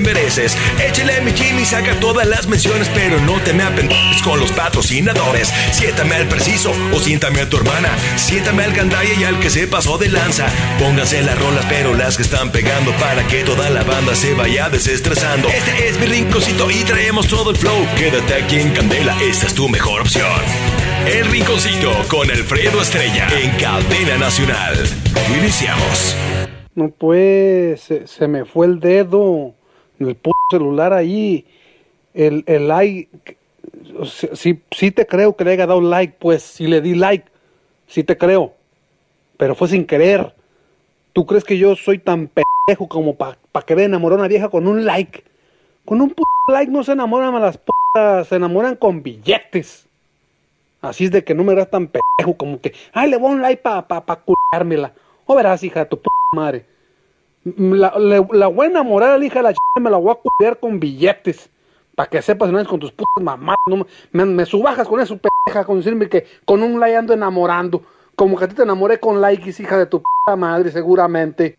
mereces. Échale mi Jimmy, saca todas las menciones, pero no te me apendejes con los patrocinadores. Siéntame al preciso o siéntame a tu hermana. Siéntame al gandaya y al que se pasó de lanza. Pónganse las rolas, pero las que están pegando para que toda la banda se vaya desestresando. Este es mi rinconcito y traemos todo el flow. Quédate aquí en Candela, esta es tu mejor opción. El rinconcito con Alfredo Estrella en Cadena Nacional. Iniciamos. No pues, se, me fue el dedo el puto celular ahí. El, el like, sí, sí te creo que le haya dado like, pues si le di like, sí te creo. Pero fue sin querer. ¿Tú crees que yo soy tan pendejo como para pa querer enamorar a una vieja con un like? Con un like no se enamoran a las putas, se enamoran con billetes. Así es de que no me eras tan pendejo como que, ay, le voy a un like para pa, pa culármela. O verás, hija tu puta madre. La, la, la voy a enamorar a la hija de la ch... me la voy a cuidar con billetes. Para que sepas, no es con tus putas mamás. No, me, me subajas con eso, pendeja, con decirme que con un like ando enamorando. Como que a ti te enamoré con likes, hija de tu puta madre, seguramente.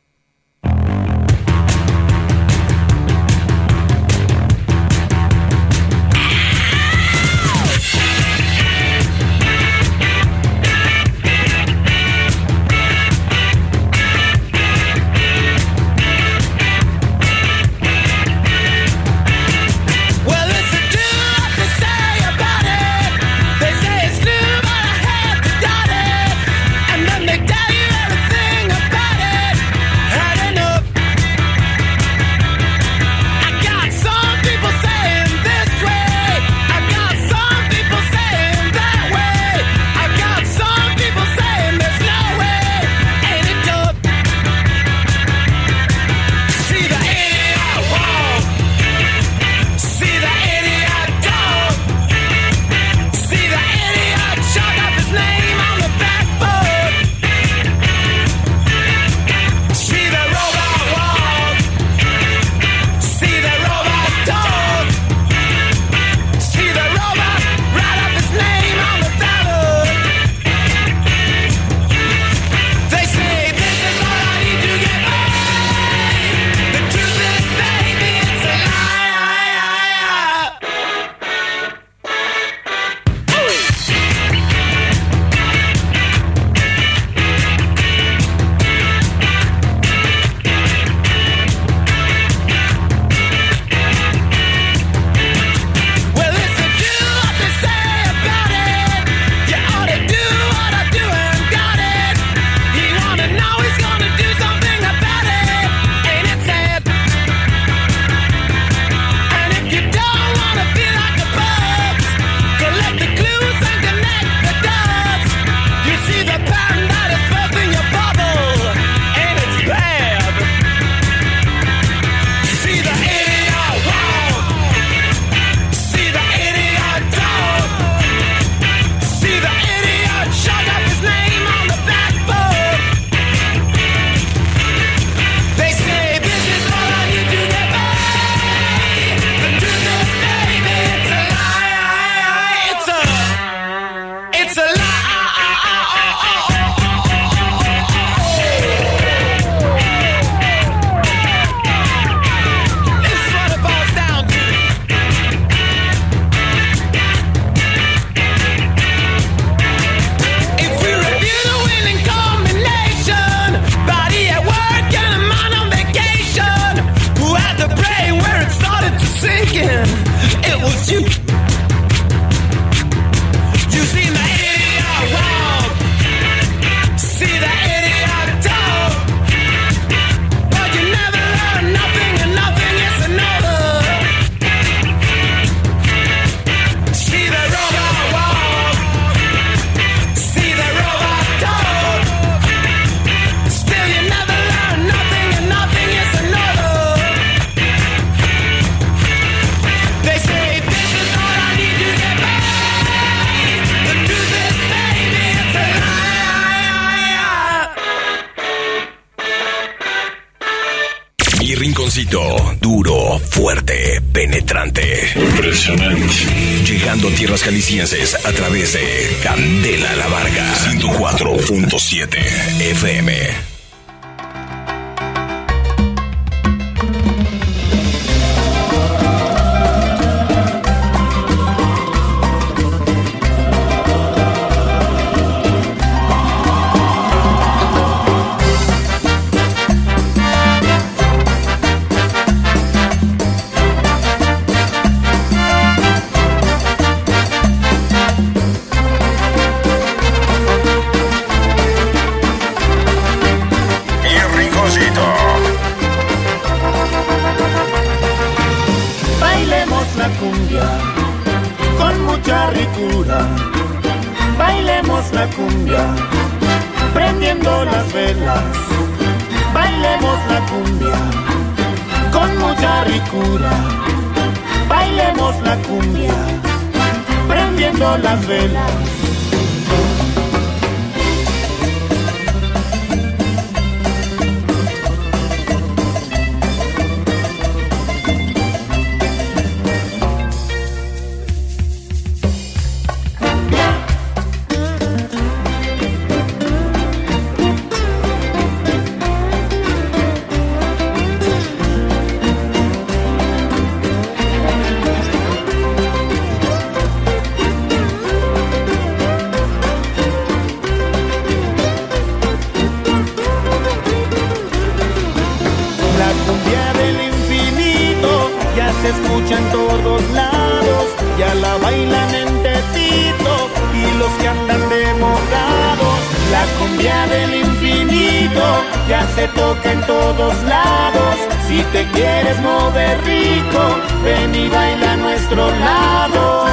Ya se escucha en todos lados, ya la bailan en Tepito y los que andan demorados. La cumbia del infinito ya se toca en todos lados. Si te quieres mover rico, ven y baila a nuestro lado.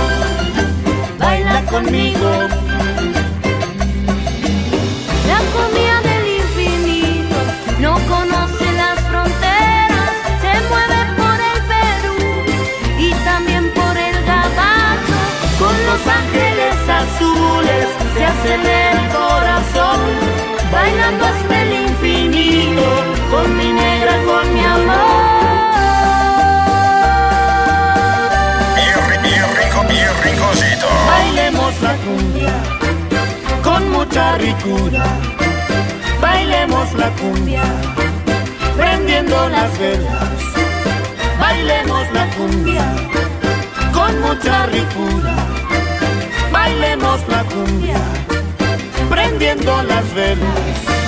Baila conmigo. La comida del azules se acelera el corazón, bailando hasta el infinito, con mi negra, con mi amor. Rico, mi rinconcito. Bailemos la cumbia con mucha ricura. Bailemos la cumbia prendiendo las velas. Bailemos la cumbia con mucha ricura. Bailemos la cumbia prendiendo las velas.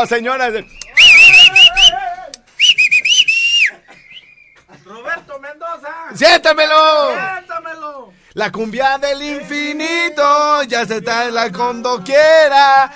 Vámonos, señoras! La cumbia del infinito ya se está en la cuando quiera.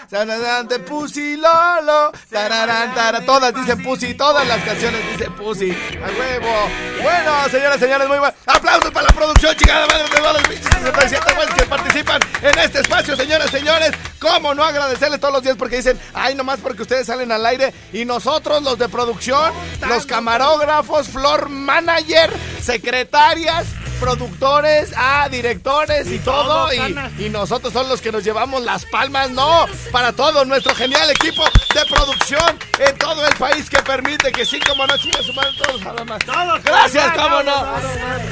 De Pussy Lolo. Tararán, tara. Todas dicen Pussy, todas las canciones dicen Pussy. A huevo. Bueno, señoras, señores, muy bueno. Aplausos para la producción, chingada madre de todos los bichos 67 güeyes que participan en este espacio, señoras, señores. ¿Cómo no agradecerles todos los días? Porque dicen, ay, nomás porque ustedes salen al aire y nosotros, los de producción, los camarógrafos, floor manager, secretarias, productores, ah, directores y, todo. y, y nosotros son los que nos llevamos las palmas, no, para todo nuestro genial equipo de producción en todo el país que permite que sí, como no, chingas su madre, todos nada más. Gracias, cómo no.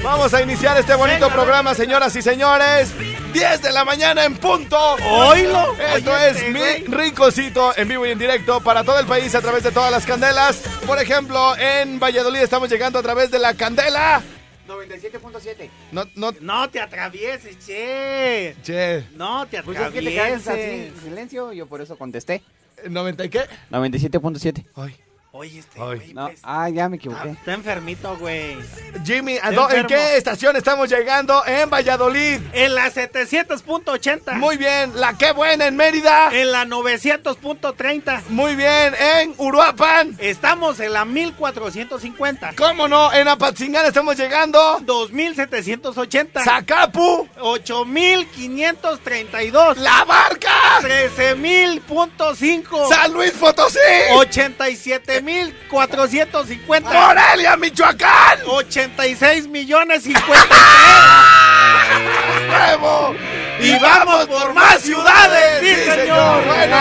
Vamos a iniciar este bonito programa, señoras y señores. 10 de la mañana en punto. Oílo. Esto es mi rinconcito en vivo y en directo para todo el país a través de todas las candelas. Por ejemplo, en Valladolid estamos llegando a través de la candela. 97.7. No, no, No te atravieses, che. che, No te Pues es que te quedas así atravieses. en silencio, yo por eso contesté. ¿90 y qué? 97.7. Ay, Oye, este Ay. güey, No, pues, ah, ya me equivoqué. está enfermito, güey. Jimmy, ¿a Estoy dó- ¿en enfermo. qué estación estamos llegando? En Valladolid. En la 700.80. Muy bien. La qué buena en Mérida. En la 900.30. Muy bien. En Uruapan. Estamos en la 1450. ¿Cómo no? En Apatzingán estamos llegando. 2780. Zacapu. 8532. La Barca. 13000.5. San Luis Potosí. 87.450. Morelia, Michoacán. 86 millones 53. ¡Nuevo! Y vamos por más ciudades. Sí, señor. Bueno,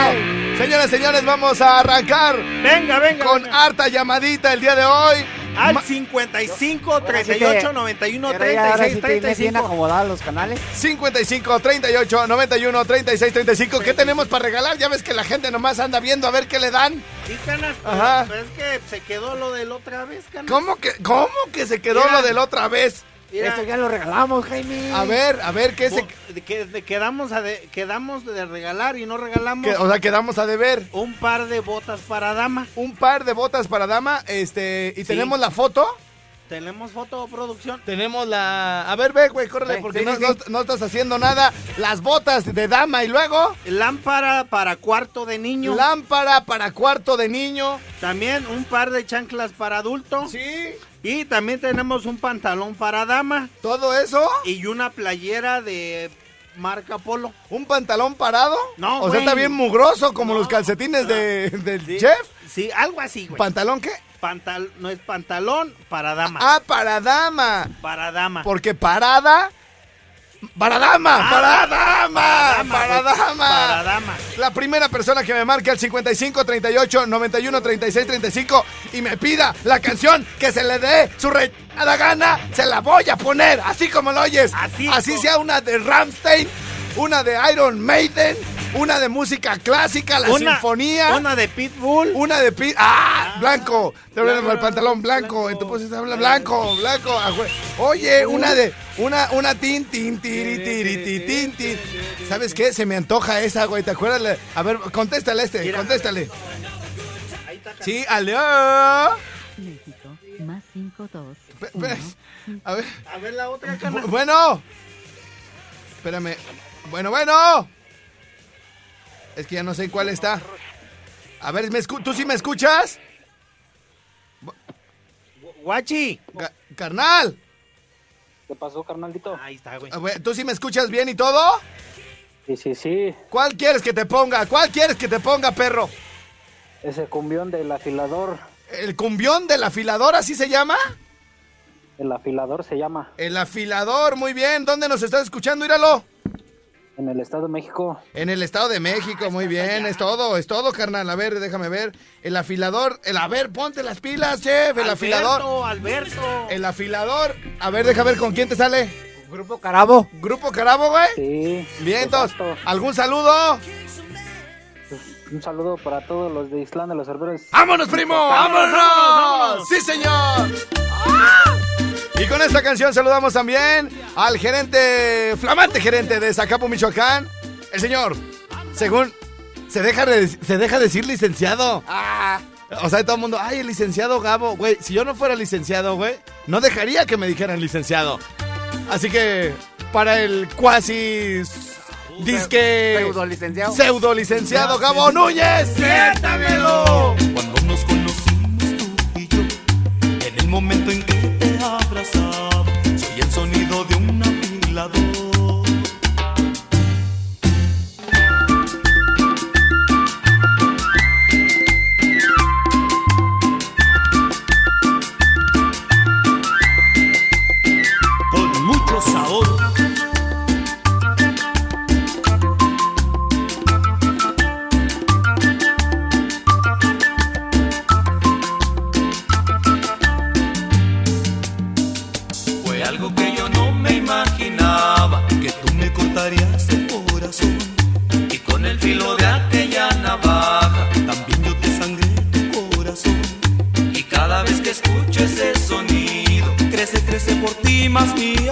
señoras y señores, vamos a arrancar Venga, venga. con venga. harta llamadita el día de hoy. Al Ma- 55 38 91 Ahora ya- ahora 36 sí tienes bien 35. acomodados los canales. 55 38 91 36 35. ¿Qué tenemos para regalar? Ya ves que la gente nomás anda viendo a ver qué le dan. Sí, canas, pero- Ajá. pero es que se quedó lo de la otra vez, canas. ¿Cómo que, cómo que se quedó Mira. lo de la otra vez? Mira, Eso ya lo regalamos, Jaime. A ver, a ver, ¿qué se, que- de- quedamos, a de, quedamos de regalar y no regalamos que- o sea, quedamos a deber? un par de botas para dama. Un par de botas para dama, este, y Sí. tenemos la foto. Tenemos foto producción. Tenemos la. A ver, ve, güey, córrele, Sí, porque sí, no, sí, no- estás haciendo nada. Las botas de dama y luego. Lámpara para cuarto de niño. Lámpara para cuarto de niño. También un par de chanclas para adulto. Sí. Y también tenemos un pantalón para dama. Todo eso. Y una playera de marca Polo. ¿Un pantalón parado? No, O sea, está bien mugroso como No. los calcetines de, del Sí, chef. Sí, algo así, güey. ¿Pantalón qué? Pantal no es pantalón para dama. Ah, para dama. Para dama. Porque parada. Para dama, Ah, para dama, para dama. Para dama. La primera persona que me marque al 55 38 91 36 35 y me pida la canción que se le dé su re a la gana, se la voy a poner, así como lo oyes. Así así sea una de Ramstein, una de Iron Maiden, una de música clásica, la Una- sinfonía. Una de Pitbull. Una de pi ¡Ah! Blanco. Te blanco, el pantalón blanco. En tu posición habla blanco, blanco. ah. Oye, una de. Una, una tin, tin, tiri, tiri, ti, tin, tin. ¿Sabes qué? Se me antoja esa, güey. ¿Te acuerdas? A ver, contéstale este, Mira. contéstale. Ahí está. Sí, aló. México, más 52. Pe- pe- A ver. A ver la otra Bueno. Espérame. Bueno, bueno. Es que ya no sé cuál está. A ver, ¿me escu- ¿tú sí me escuchas? Guachi. Ca- carnal. ¿Qué pasó, carnalito? Ahí está, güey. ¿Tú sí me escuchas bien y todo? Sí, sí, sí. ¿Cuál quieres que te ponga? ¿Cuál quieres que te ponga, perro? Ese cumbión del afilador. ¿El cumbión del afilador, así se llama? El afilador se llama. El afilador, muy bien. ¿Dónde nos estás escuchando? Íralo. En el Estado de México. En el Estado de México, muy bien. Es todo, es todo, carnal. A ver, déjame ver. El afilador, el a ver, ponte las pilas, chef. El afilador. Alberto. El afilador. A ver, deja ver con quién te sale. Grupo Carabo. Grupo Carabo, güey. Sí. Bien, entonces. ¿algún saludo? Pues, un saludo para todos los de Islán de los Cerberos. ¡Vámonos, primo! ¡Vámonos! vámonos! ¡Sí, señor! ¡Ah! Y con esta canción saludamos también al gerente, flamante gerente de Zacapu, Michoacán, el señor, según se deja, de- se deja decir licenciado. O sea, todo el mundo, ay, el licenciado Gabo, güey, si yo no fuera licenciado, güey, no dejaría que me dijeran licenciado. Así que, para el cuasi disque Pseudo licenciado. pseudo licenciado Gabo Núñez, siéntamelo. Cuando nos conocimos tú y yo, en el momento en que por ti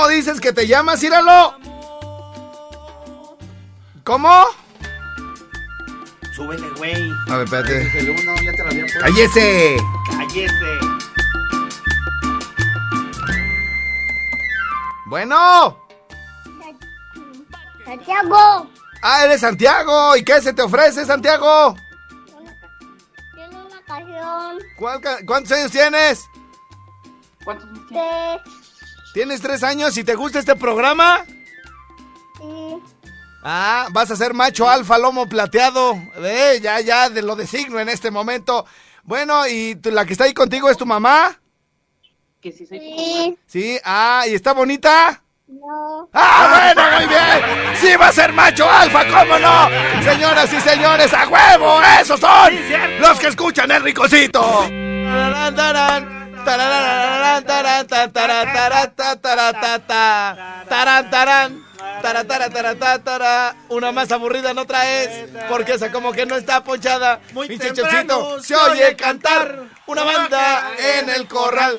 ¿Cómo dices que te llamas, Íralo? ¿Cómo? Súbele, güey. A ver, espérate. El uno ya te lo había puesto. ¡Cállese! Cállese. Bueno. Santiago, Ah, eres Santiago. ¿Y qué se te ofrece, Santiago? tiene una canción. ¿Cuál ca- ¿Cuántos años tienes? de ¿Tienes tres años y te gusta este programa? sí, Ah, vas a ser macho alfa, lomo plateado. Eh, ya, ya, de lo designo en este momento. Bueno, ¿y tú- la que está ahí contigo es tu mamá? sí, Sí, ah, ¿y está bonita? no, ¡Ah, bueno, muy bien! ¡Sí va a ser macho alfa, cómo no! Señoras y señores, ¡a huevo! ¡Esos son los que escuchan el ricocito! Una más aburrida no traes, porque esa como que no está ponchada. Pinche temprano se oye cantar una banda en el corral.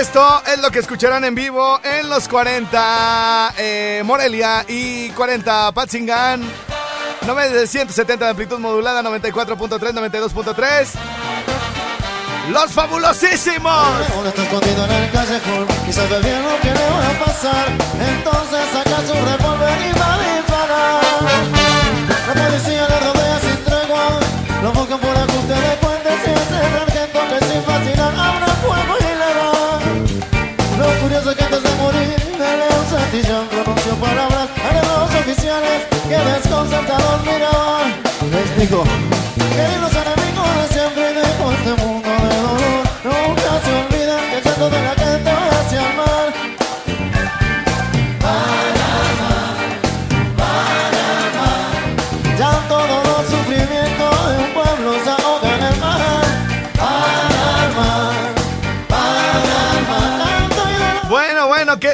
Esto es lo que escucharán en vivo en los 40 eh, Morelia y 40 Patzingan. 170 de amplitud modulada, 94.3, 92.3. Los fabulosísimos. Ahora está escondido en el callejón que le va a pasar. Entonces saca su revólver y va a disparar. La policía le rodea sin tregua. Lo buscan por ajuste de palabras haremos oficiales que desconcertado al mirador. Les digo, queridos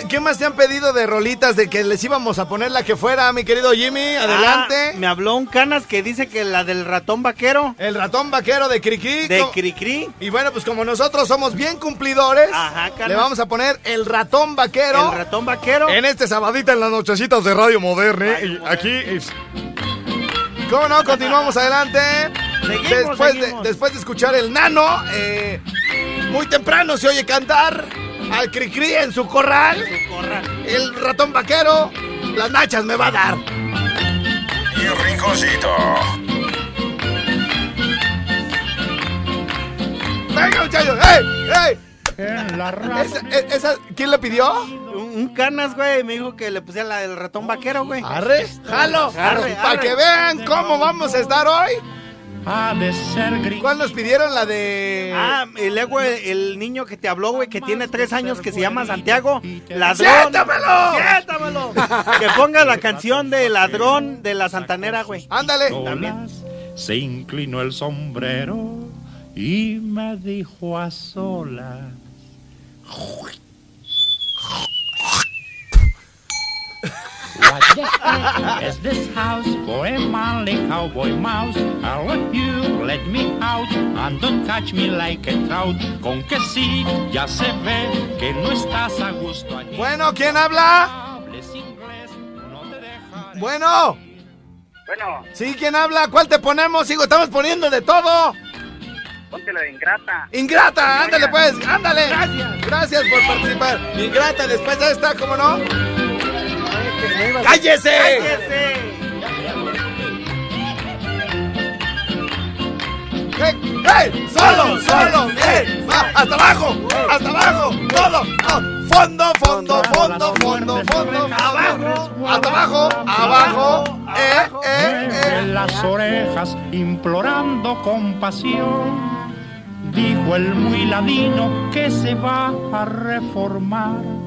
¿qué, más te han pedido de rolitas de que les íbamos a poner la que fuera, mi querido Jimmy? Adelante. Ah, me habló un canas que dice que la del ratón vaquero. El ratón vaquero de Cricri. De Cricri. Y bueno, pues como nosotros somos bien cumplidores, Ajá, canas. le vamos a poner el ratón vaquero. El ratón vaquero. En este sabadita en las nochecitas de Radio Moderna. y aquí. es- ¿Cómo no? Continuamos adelante. Seguimos, después, seguimos. De, después de escuchar el nano, eh, muy temprano se oye cantar al Cricri en su corral. El ratón vaquero, las nachas me va a dar. Y el rinconcito. Venga, muchachos. ¡Ey! ¡Ey! Esa- esa- ¿Quién le pidió? Un, un canas, güey, me dijo que le pusiera la del ratón vaquero, güey. Arre, jalo. Arre, Para que vean cómo vamos a estar hoy. Ha de ser gris. ¿Cuál nos pidieron? La de. Ah, el, el niño que te habló, güey, que tiene tres años, que se llama Santiago. Ladrón. ¡Siéntamelo! ¡Siéntamelo! que ponga la canción de Ladrón de la Santanera, güey. Ándale. Se inclinó el sombrero y me dijo a solas. What the heck is this house for a manly cowboy mouse? I'll let you let me out and don't catch me like a trout. Con que sí, ya se ve que no estás a gusto allí. Bueno, ¿quién habla? Hables inglés, no te Bueno. Bueno, Sí, ¿quién habla? ¿Cuál te ponemos? Sigo, estamos poniendo de todo. ponte la de ingrata. Ingrata, ándale pues, ándale. Gracias. Gracias por participar. Ingrata, después de esta, ¿cómo no? ¡Cállese! ¡Hey! ¡Hey! ¡Solo! ¡Solo! ¡Hey! Va, ¡Hasta abajo! ¡Hasta abajo! ¡Todo! ¡Fondo! ¡Fondo! ¡Fondo! ¡Fondo! ¡Fondo! ¡Abajo! ¡Hasta abajo! ¡Abajo! ¡Eh! ¡Eh! de las orejas implorando compasión. Dijo el muy ladino que se va a reformar.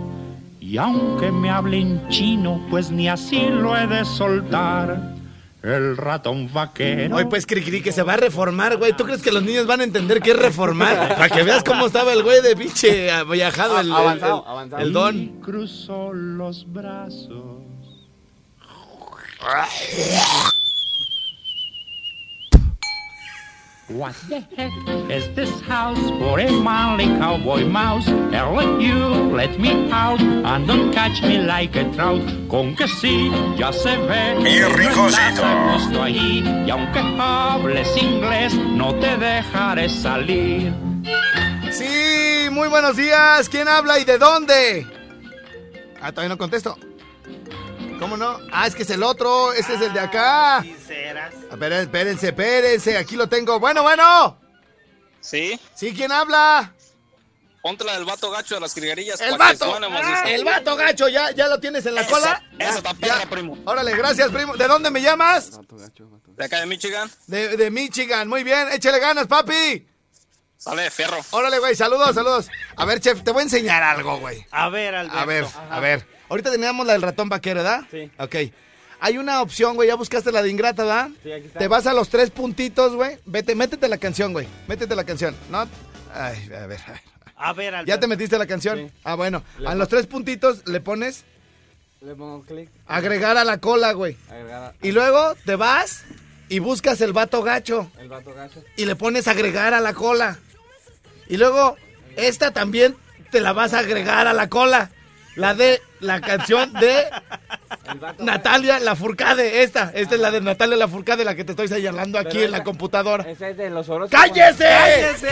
Y aunque me hable en chino, pues ni así lo he de soltar. El ratón vaquero. Hoy pues Cricri que se va a reformar, güey. ¿Tú crees que los niños van a entender qué es reformar? Para que veas cómo estaba el güey de pinche viajado, el, el- Avanzado, el- avanzado. el don. Y cruzó los brazos. What the heck is this house for a manly cowboy mouse? Hell you, let me out and don't catch me like a trout. Con que sí, ya se ve. Mi que no ahí y aunque hables inglés, no te dejaré salir. Sí, muy buenos días. ¿Quién habla y de dónde? Ah, todavía no contesto. ¿Cómo no? Ah, es que es el otro. Este es el de acá. A ver, espérense, espérense. Aquí lo tengo. Bueno, bueno. Sí, ¿Sí? ¿Quién habla? ponte la del vato gacho de las criguerillas. El vato. El vato gacho. ¿Ya, ya lo tienes en la Eso, cola? eso está perra, primo. Órale, gracias, primo. ¿De dónde me llamas? De acá de Michigan. De, de Michigan. Muy bien. Échale ganas, papi. Sale fierro. Órale, güey. Saludos, saludos. A ver, chef, te voy a enseñar algo, güey. A ver, Alberto. A ver, a ver. Ahorita teníamos la del ratón vaquero, ¿verdad? Sí. Ok. Hay una opción, güey. Ya buscaste la de ingrata, ¿verdad? Sí, aquí está. Te vas a los tres puntitos, güey. Vete, métete la canción, güey. Métete la canción. No. Ay, a ver. a ver. A ver, Alberto. ¿Ya te metiste la canción? Ah, bueno. A los tres puntitos le pones Le pongo clic. agregar a la cola, güey. Agregar Y luego te vas y buscas el vato gacho. el vato gacho. y le pones agregar a la cola. Y luego, esta también te la vas a agregar a la cola. La de la canción de Natalia Lafourcade. Esta, esta es la de Natalia Lafourcade, la que te estoy señalando aquí Pero en la computadora. Ese es de los horóscopos. ¡Cállese! ¡Cállese!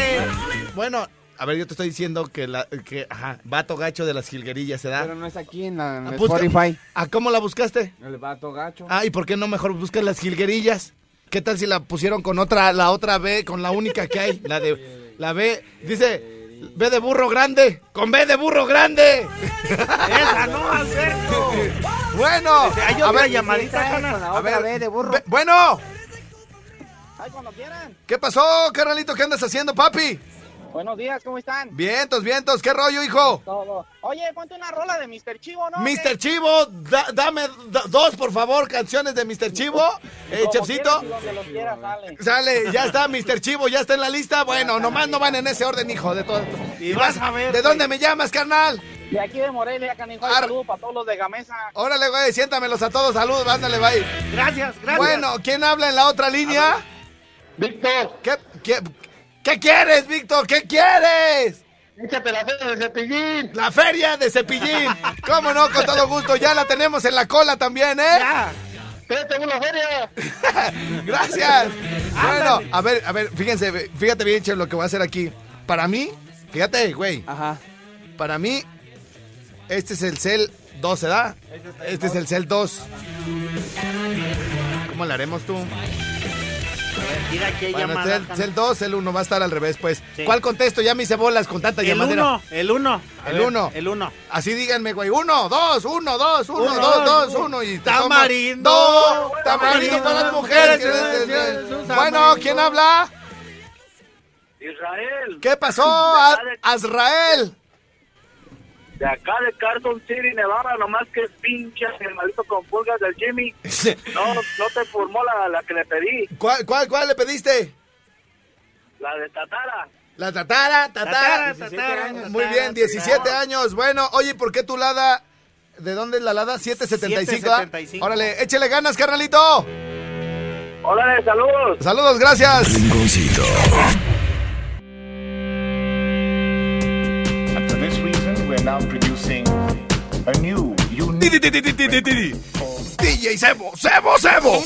Bueno, a ver, yo te estoy diciendo que, la, que ajá, vato gacho de las jilguerillas se da. Pero no es aquí en, la, en Ah, busca- Spotify. ¿A cómo la buscaste? El vato gacho. Ah, ¿y por qué no mejor buscas las jilguerillas? ¿Qué tal si la pusieron con otra, la otra B, con la única que hay? La de, la B, dice, B de burro grande, con B de burro grande. Esa no, Alberto. Bueno, Hay a ver, llamadita, a ver, B de burro. bueno, Ay, cuando quieran. ¿qué pasó, carnalito? ¿Qué andas haciendo, papi? Buenos días, ¿cómo están? Vientos, vientos, ¿qué rollo, hijo? Todo. Oye, ponte una rola de Mr. Chivo, ¿no? Mr. Chivo, da- dame da- dos, por favor, canciones de Mr. Chivo. Eh, Como chefcito. quieras y donde los quieras, sale. Sale, ya está, Mr. Chivo, ya está en la lista. Bueno, nomás no van en ese orden, hijo, de todo. Y vas a ver, ¿De güey. dónde me llamas, carnal? De aquí de Morelia, canijo. Ar- Saludos para todos los de Gamesa. Órale, güey, siéntamelos a todos, saludos, ándale, bye. Gracias, gracias. Bueno, ¿quién habla en la otra línea? Víctor, ¿Qué, qué, qué quieres, Víctor? ¿Qué quieres? échate la feria de cepillín. La feria de Cepillín. ¿Cómo no? Con todo gusto. Ya la tenemos en la cola también, ¿eh? Ya. Espérate, una feria. Gracias. Bueno, a ver, a ver, fíjense, fíjate bien, che, lo que voy a hacer aquí. Para mí, fíjate, güey. Ajá. Para mí, este es el cel 2, ¿verdad? Este es el cel 2. ¿Cómo le haremos tú? Mira que hay Bueno, llamada. cel, cel 2, cel 1 va a estar al revés, pues. Sí. ¿Cuál contesto? Ya me hice bolas con tanta El llamadera. uno, el uno. A El ver, uno. El uno. Así díganme, güey. Uno, dos, uno, dos, uno, Uno, dos, dos, dos, uno. uno. Y te Tamarindo. tomo- dos, tamarindo para las mujeres. Bueno, ¿quién habla? Israel, ¿Qué pasó, Azrael? De acá de Carson City, Nevada, nomás que es pinche animalito con pulgas del Jimmy. No, no te formó la, la que le pedí, ¿Cuál, cuál, cuál le pediste? la de Tatara. La tatara, tatara. Tatara, tatara, Muy tatara, bien, 17 tatara. años. Bueno, oye, ¿por qué tu lada? ¿De dónde es la lada? 775. ¿ah? 775. Órale, échele ganas, carnalito. Hola, saludos. Saludos, gracias. Rinconcito. Now producing a new, unique. DJ Sebo, Sebo, Sebo.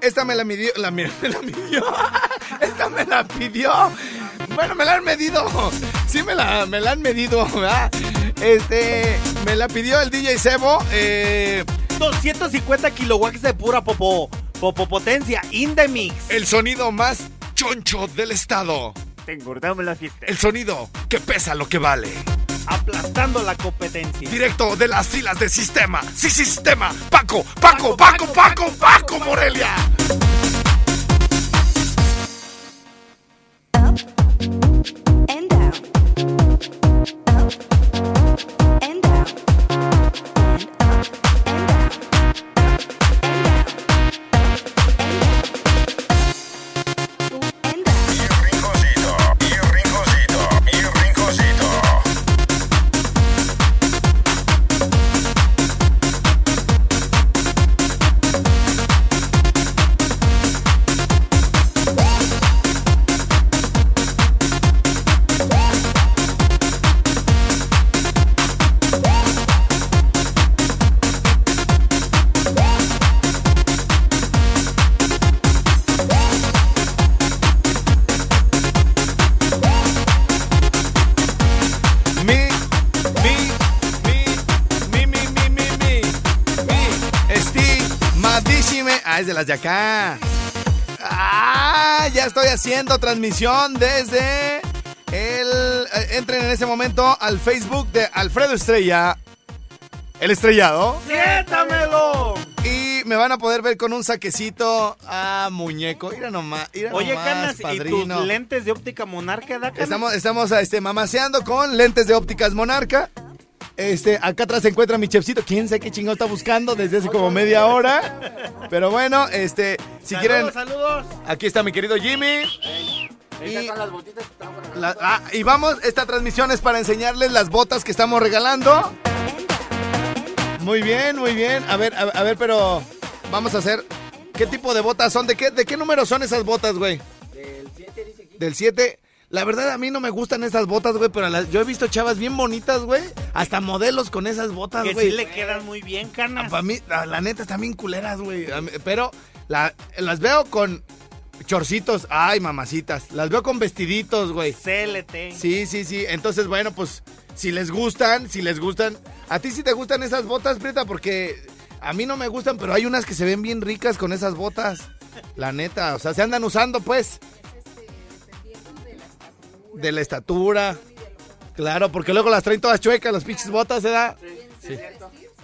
Esta me la midió, la, me la midió. Esta me la pidió. Bueno, me la han medido. Sí, me la, me la han medido, ¿verdad? Este, me la pidió el DJ Sebo. Eh, 250 kilowatts de pura popo, popopotencia, Indemix. el sonido más choncho del estado. Te engordamos la fiesta. El sonido que pesa lo que vale. Aplastando la competencia. Directo de las filas de sistema. Sí, sistema. Paco, Paco, Paco, Paco, Paco, Morelia. Haciendo transmisión desde el... eh, entren en ese momento al Facebook de Alfredo Estrella. El estrellado. ¡Siéntamelo! Y me van a poder ver con un saquecito a muñeco. Mira nomás, mira Oye, nomás, Canas, ¿y tus lentes de óptica monarca da? Estamos, estamos este, mamaseando con lentes de ópticas Monarca. Este, acá atrás se encuentra mi chefcito. ¿Quién sabe qué chingado está buscando desde hace como media hora? Pero bueno, este, si Saludos, quieren, saludos. aquí está mi querido Jimmy. Son las botitas que La- ah, y vamos, esta transmisión es para enseñarles las botas que estamos regalando. Muy bien, muy bien. A ver, a, a ver, pero vamos a hacer. ¿Qué tipo de botas son? ¿De qué, de qué número son esas botas, güey? Del 7 dice aquí. Del 7. La verdad, a mí no me gustan esas botas, güey, pero las- yo he visto chavas bien bonitas, güey. Hasta modelos con esas botas, Que güey. sí le quedan muy bien, Canas. Para mí, la, la neta, están bien culeras, güey. Pero la- las veo con chorcitos. Ay, mamacitas. Las veo con vestiditos, güey. CLT. Sí, sí, sí. Entonces, bueno, pues, si les gustan, si les gustan. ¿A ti sí te gustan esas botas, Prieta? Porque a mí no me gustan, pero hay unas que se ven bien ricas con esas botas. La neta, o sea, se andan usando, pues. De la estatura. Claro, porque luego las traen todas chuecas, las pinches botas, ¿se da? Sí.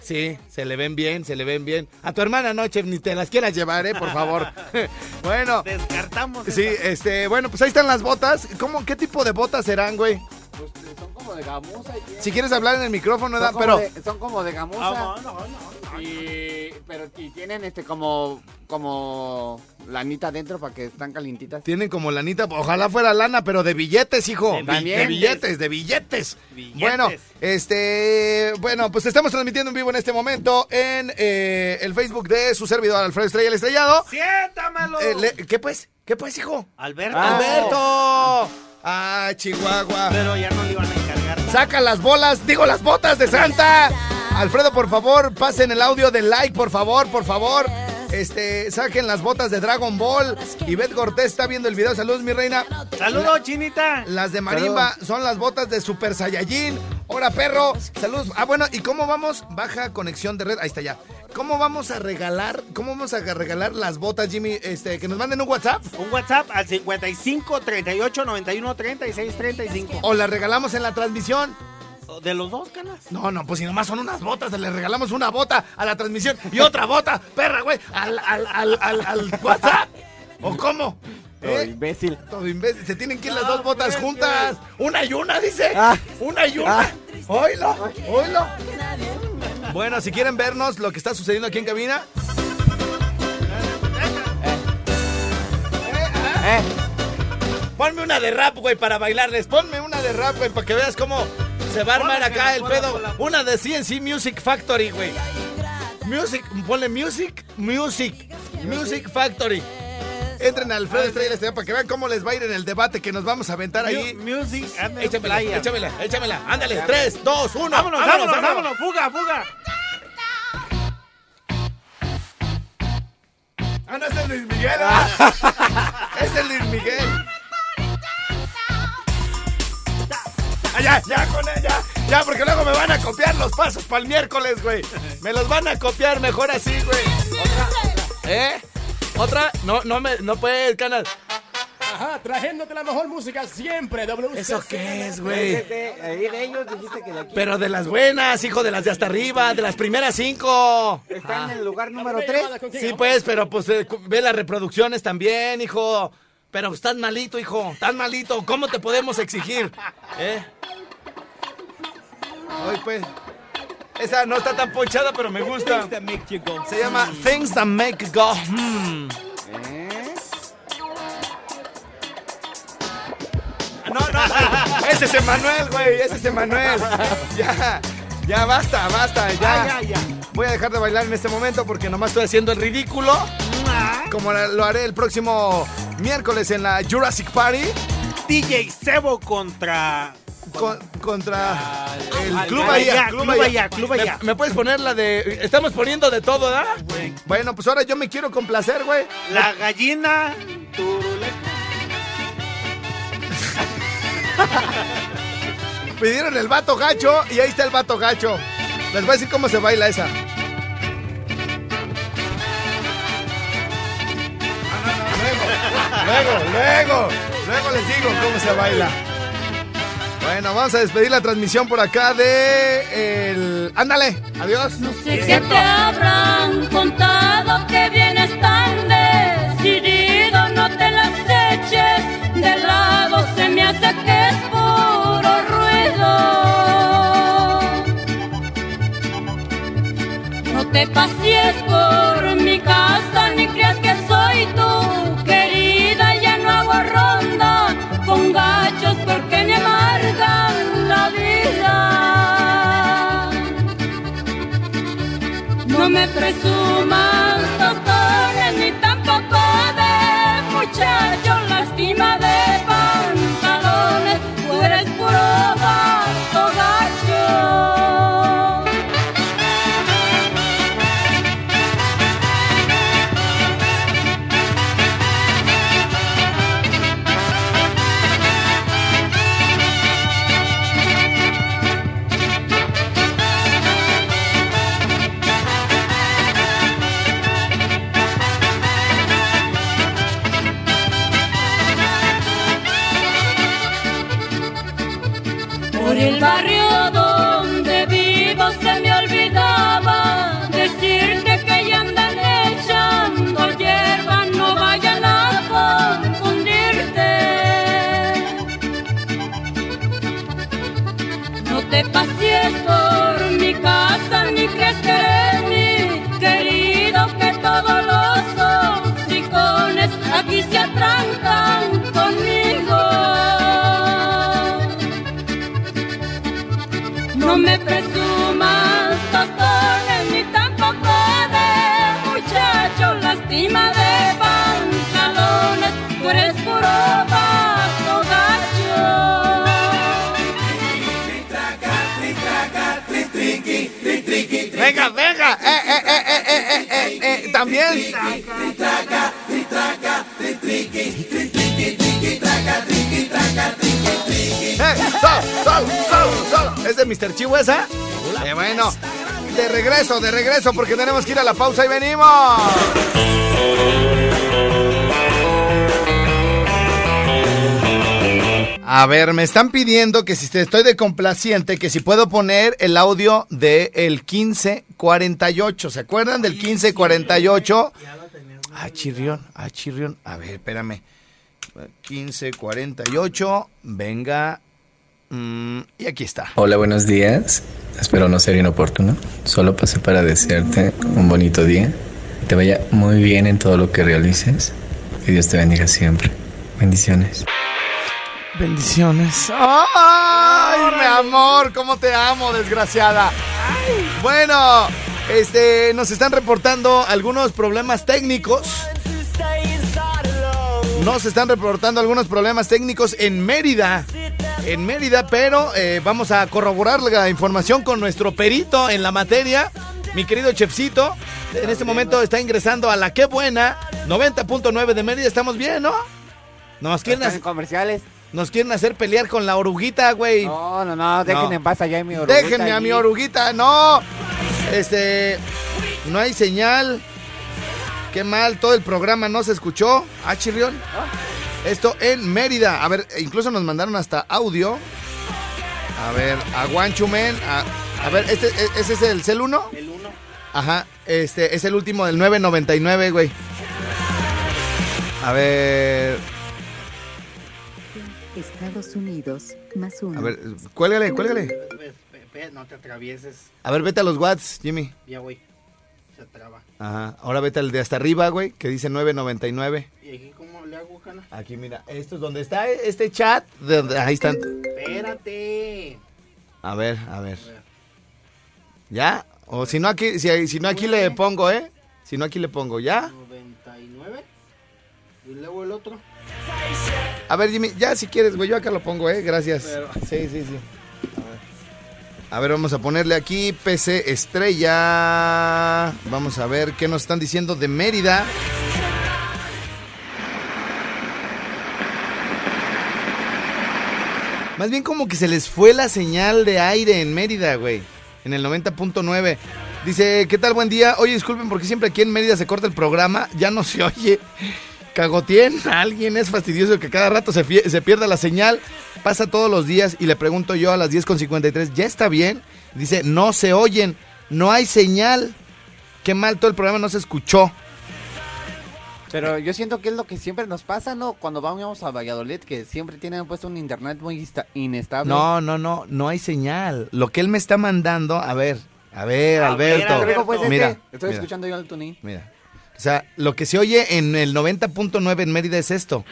Sí, se le ven bien, se le ven bien. A tu hermana no, chef, ni te las quieras llevar, ¿eh? Por favor. bueno. Descartamos. Sí, este, bueno, pues ahí están las botas. ¿Cómo, qué tipo de botas serán, güey? Pues, son como de gamuza. y tienen- Si quieres hablar en el micrófono, pero... de- son como de gamuza. Ah, no, no, no. Y, pero, y tienen este como, como lanita adentro para que están calientitas. Tienen como lanita, ojalá fuera lana, pero de billetes, hijo. De billetes. de billetes, de billetes. Billetes. Bueno, este, bueno, pues estamos transmitiendo en vivo en este momento en eh, el Facebook de su servidor Alfredo Estrella el Estrellado. ¡Siéntamelo! Eh, le- ¿Qué pues? ¿Qué pues, hijo? Alberto. Alberto. Ah, Chihuahua. Pero ya no le iban a encargar. Saca las bolas, digo las botas de Santa. Alfredo, por favor, pasen el audio del like, por favor, por favor. Este, saquen las botas de Dragon Ball. Y Beth Cortés está viendo el video. Saludos, mi reina. Saludos, chinita. Las de Marimba son las botas de Super Saiyajin. Hola, perro. Saludos. Ah, bueno, ¿y cómo vamos? Baja conexión de red. Ahí está ya. ¿Cómo vamos a regalar? ¿Cómo vamos a regalar las botas, Jimmy? Este, que nos manden un WhatsApp. Un WhatsApp al 55 38 91 36 35. O las regalamos en la transmisión. ¿De los dos, Canas? No, no, pues si nomás son unas botas, le regalamos una bota a la transmisión y otra bota, perra, güey, al, al, al, al, al WhatsApp. ¿O cómo? Todo ¿Eh? imbécil. Todo imbécil. Se tienen que ir las dos botas pues, juntas. Una y una, dice. Ah. Una y una. Ah. Oílo, oílo. Bueno, si quieren vernos lo que está sucediendo aquí en cabina. Eh, Ponme una de rap, güey, para bailarles. Ponme una de rap, güey, para que veas cómo se va a armar acá el pedo. Una de CNC Music Factory, güey. Music, ponle Music, Music, Music Factory. Entren al Alfredo Estrella para que vean cómo les va a ir en el debate que nos vamos a aventar ahí. Mu- Music and Échamela, Playa. échamela, échamela. Ándale, 3, 2, 1. Vámonos, vámonos, vámonos. Fuga, fuga. Ah, no es el Luis Miguel. ah. es el Luis Miguel. Ya, ya con ella. Ya, porque luego me van a copiar los pasos para el miércoles, güey. Me los van a copiar mejor así, güey. Otra. ¿Eh? ¿Otra? No, no me, no puede, canal. Ajá, trayéndote la mejor música siempre, WCC. ¿Eso qué es, güey? Pero de las buenas, hijo, de las de hasta arriba, de las primeras cinco. Está en el lugar número primera 3. llamada, ¿con quién Sí, pues, pero pues eh, ve las reproducciones también, hijo. Pero estás malito, hijo. Estás malito. ¿Cómo te podemos exigir? ¿Eh? Hoy, pues. Esa no está tan ponchada, pero me gusta. Se llama Things That Make Go. Hmm. No, no, no. Ese es Emanuel, güey. Ese es Emanuel. Ya, ya basta, basta. Ah, ya. Voy a dejar de bailar en este momento porque nomás estoy haciendo el ridículo. Como lo haré el próximo miércoles en la Jurassic Party DJ Sebo contra. con- contra el al- Club Bahía. Club Bahía, Club ¿Me- Bahía. ¿Me, puedes poner la de. Estamos poniendo de todo, ¿verdad? Bueno, pues ahora yo me quiero complacer, güey. La gallina. Pidieron el vato gacho y ahí está el vato gacho. Les voy a decir cómo se baila esa. Luego, luego, luego les digo cómo se baila. Bueno, vamos a despedir la transmisión por acá de el. Ándale, adiós. sé que te habrán contado que vienes tan decidido, no te las eches de lado, se me hace que es puro ruido. No te pasees por mi casa ni creas que soy tu No me presumas eh, también. Eh, sol. ¿Es de Mr. Esa? Eh, bueno, de regreso, de regreso, porque tenemos que ir a la pausa y venimos. A ver, me están pidiendo que si estoy de complaciente, que si puedo poner el audio de el 1548. ¿Se acuerdan del 1548? Ah, chirrión, ah, chirrión. A ver, espérame. 1548, venga. Mm, y aquí está. Hola, buenos días. Espero no ser inoportuno. Solo pasé para desearte un bonito día. Que te vaya muy bien en todo lo que realices. Que Dios te bendiga siempre. Bendiciones. Bendiciones. ¡Ay, mi amor! ¿Cómo te amo, desgraciada? Bueno, este, nos están reportando algunos problemas técnicos. Nos están reportando algunos problemas técnicos en Mérida. En Mérida, pero eh, vamos a corroborar la información con nuestro perito en la materia. Mi querido Chefcito, en este momento está ingresando a la Qué Buena 90.9 de Mérida. Estamos bien, ¿no? Nos quieren, hacer, comerciales. Nos quieren hacer pelear con la oruguita, güey. No, no, no, dejen No. en paz allá a mi oruguita Déjenme a mi oruguita, no. Este, no hay señal. Qué mal, todo el programa no se escuchó. Ah, chirrión. Esto en Mérida. A ver, incluso nos mandaron hasta audio. A ver, a Guanchumen. A, a ver, este, e- ¿ese es el cel 1? El 1. Ajá, este es el último del 999, güey. A ver, Estados Unidos, más uno. a ver, cuélgale, cuélgale. No te atravieses. A ver, vete a los watts, Jimmy. Ya, güey. Se traba. Ajá, ahora vete al de hasta arriba, güey, que dice 999. ¿Y aquí cómo le hago, Jana? Aquí, mira, esto es donde está este chat. de donde- ahí están. Espérate. A ver, a ver. ¿Ya? O si no aquí, si, si no aquí le pongo, ¿eh? Si no aquí le pongo, ¿ya? 99. Y luego el otro. A ver, Jimmy, ya si quieres, güey, yo acá lo pongo, ¿eh? Gracias. Pero- Sí, sí, sí. A ver, vamos a ponerle aquí PC Estrella. Vamos a ver qué nos están diciendo de Mérida. Más bien como que se les fue la señal de aire en Mérida, güey. En el 90.9. Dice, ¿qué tal? Buen día. Oye, disculpen porque siempre aquí en Mérida se corta el programa. Ya no se oye. Cagoteen a alguien, es fastidioso que cada rato se, pierda la señal. Pasa todos los días y le pregunto yo a las 10.53, ¿ya está bien? Dice, no se oyen, no hay señal. Qué mal, todo el programa no se escuchó. Pero yo siento que es lo que siempre nos pasa, ¿no? Cuando vamos a Valladolid, que siempre tienen puesto un internet muy inestable. No, no, no, no hay señal. Lo que él me está mandando, a ver, a ver, A ver, Alberto. Alberto, pues, este, mira, Estoy mira, escuchando yo el tuning. mira. O sea, lo que se oye en el 90.9 en Mérida es esto.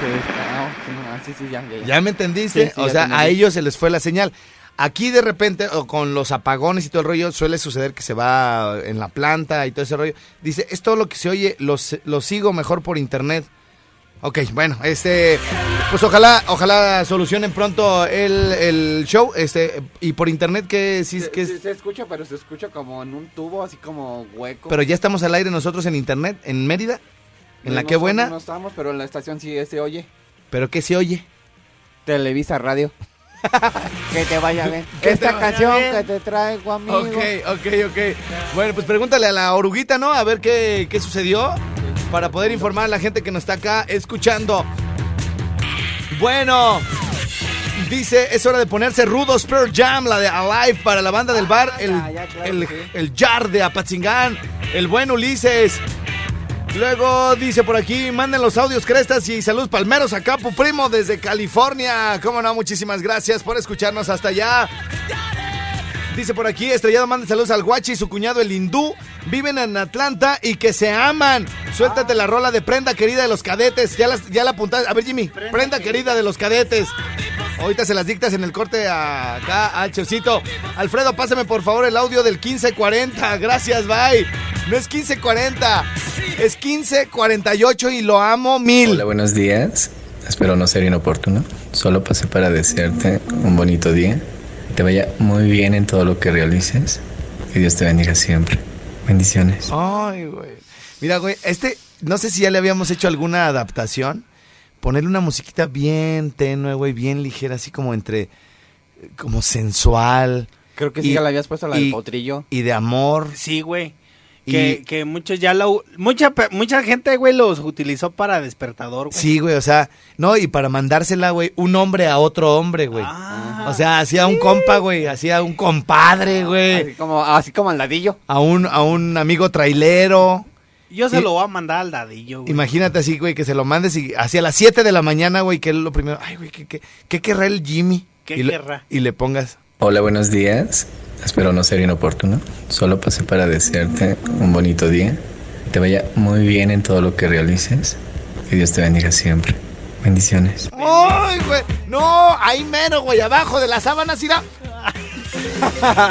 Sí, ah, sí, sí, sí, ya, ya, ya. ¿Ya me entendiste? Sí, o sea, a ellos se les fue la señal. Aquí de repente, o con los apagones y todo el rollo, suele suceder que se va en la planta y todo ese rollo. Dice, es todo lo que se oye, lo, lo sigo mejor por internet. Ok, bueno, este, pues ojalá, ojalá solucionen pronto el, el show, este, y por internet que sí, que es- se escucha, pero se escucha como en un tubo, así como hueco. pero ya estamos al aire nosotros en internet, en Mérida, en la No que estamos- buena, No estamos, pero en la estación sí se oye. pero que se oye. Televisa Radio. que te vaya bien. Que Esta vaya canción bien. que te traigo, amigo. Ok, ok, ok. Bueno, pues pregúntale a la oruguita, ¿no? A ver qué, qué sucedió para poder informar a la gente que nos está acá escuchando. Bueno, dice, es hora de ponerse rudos Pearl Jam, la de Alive para la banda del bar, el, el, el Jar de Apatzingán, el buen Ulises. Luego dice por aquí, manden los audios crestas y saludos palmeros a Capu Primo desde California. Cómo no, muchísimas gracias por escucharnos hasta allá. Dice por aquí, Estrellado manda saludos al Guachi y su cuñado el hindú. Viven en Atlanta y que se aman. Suéltate la rola de prenda querida de los cadetes. Ya, las, ya la apuntaste. A ver, Jimmy. Prenda, querida de los cadetes. Ahorita se las dictas en el corte a- acá al Chefcito. Alfredo, pásame por favor el audio del 1540. Gracias, bye. No es 1540, es 1548 y lo amo mil. Hola, buenos días. Espero no ser inoportuno. Solo pasé para desearte un bonito día. Te vaya muy bien en todo lo que realices. Que Dios te bendiga siempre. Bendiciones. Ay, güey. Mira, güey, este, no sé si ya le habíamos hecho alguna adaptación. Ponerle una musiquita bien tenue, güey, bien ligera, así como entre, como sensual. Creo que sí, ya la habías puesto la del potrillo. Y de amor. Sí, güey. Y- Que, que muchos ya lo... Mucha, mucha gente, güey, los utilizó para despertador, güey. Sí, güey, o sea, no, y para mandársela, güey, un hombre a otro hombre, güey. o sea, hacía un compa, güey, hacía un compadre, güey. Así como, así como al ladillo. A un, a un amigo trailero. Yo se Y- lo voy a mandar al dadillo, güey. Imagínate así, güey, que se lo mandes y hacia las 7 de la mañana, güey, que es lo primero. Ay, güey, ¿qué, qué, qué querrá el Jimmy? ¿Qué y le- querrá? y le pongas. Hola, buenos días. Espero no ser inoportuno. Solo pasé para desearte un bonito día. Que te vaya muy bien en todo lo que realices. Que Dios te bendiga siempre. Bendiciones. ¡Ay, güey! No, ahí menos, güey, abajo de las sábanas irá.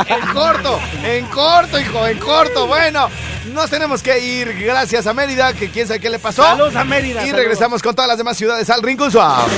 en corto, en corto, hijo, en corto. Bueno, nos tenemos que ir. Gracias a Mérida, que quién sabe qué le pasó. Saludos a Mérida, Y saludos. regresamos con todas las demás ciudades al Rincón Suave.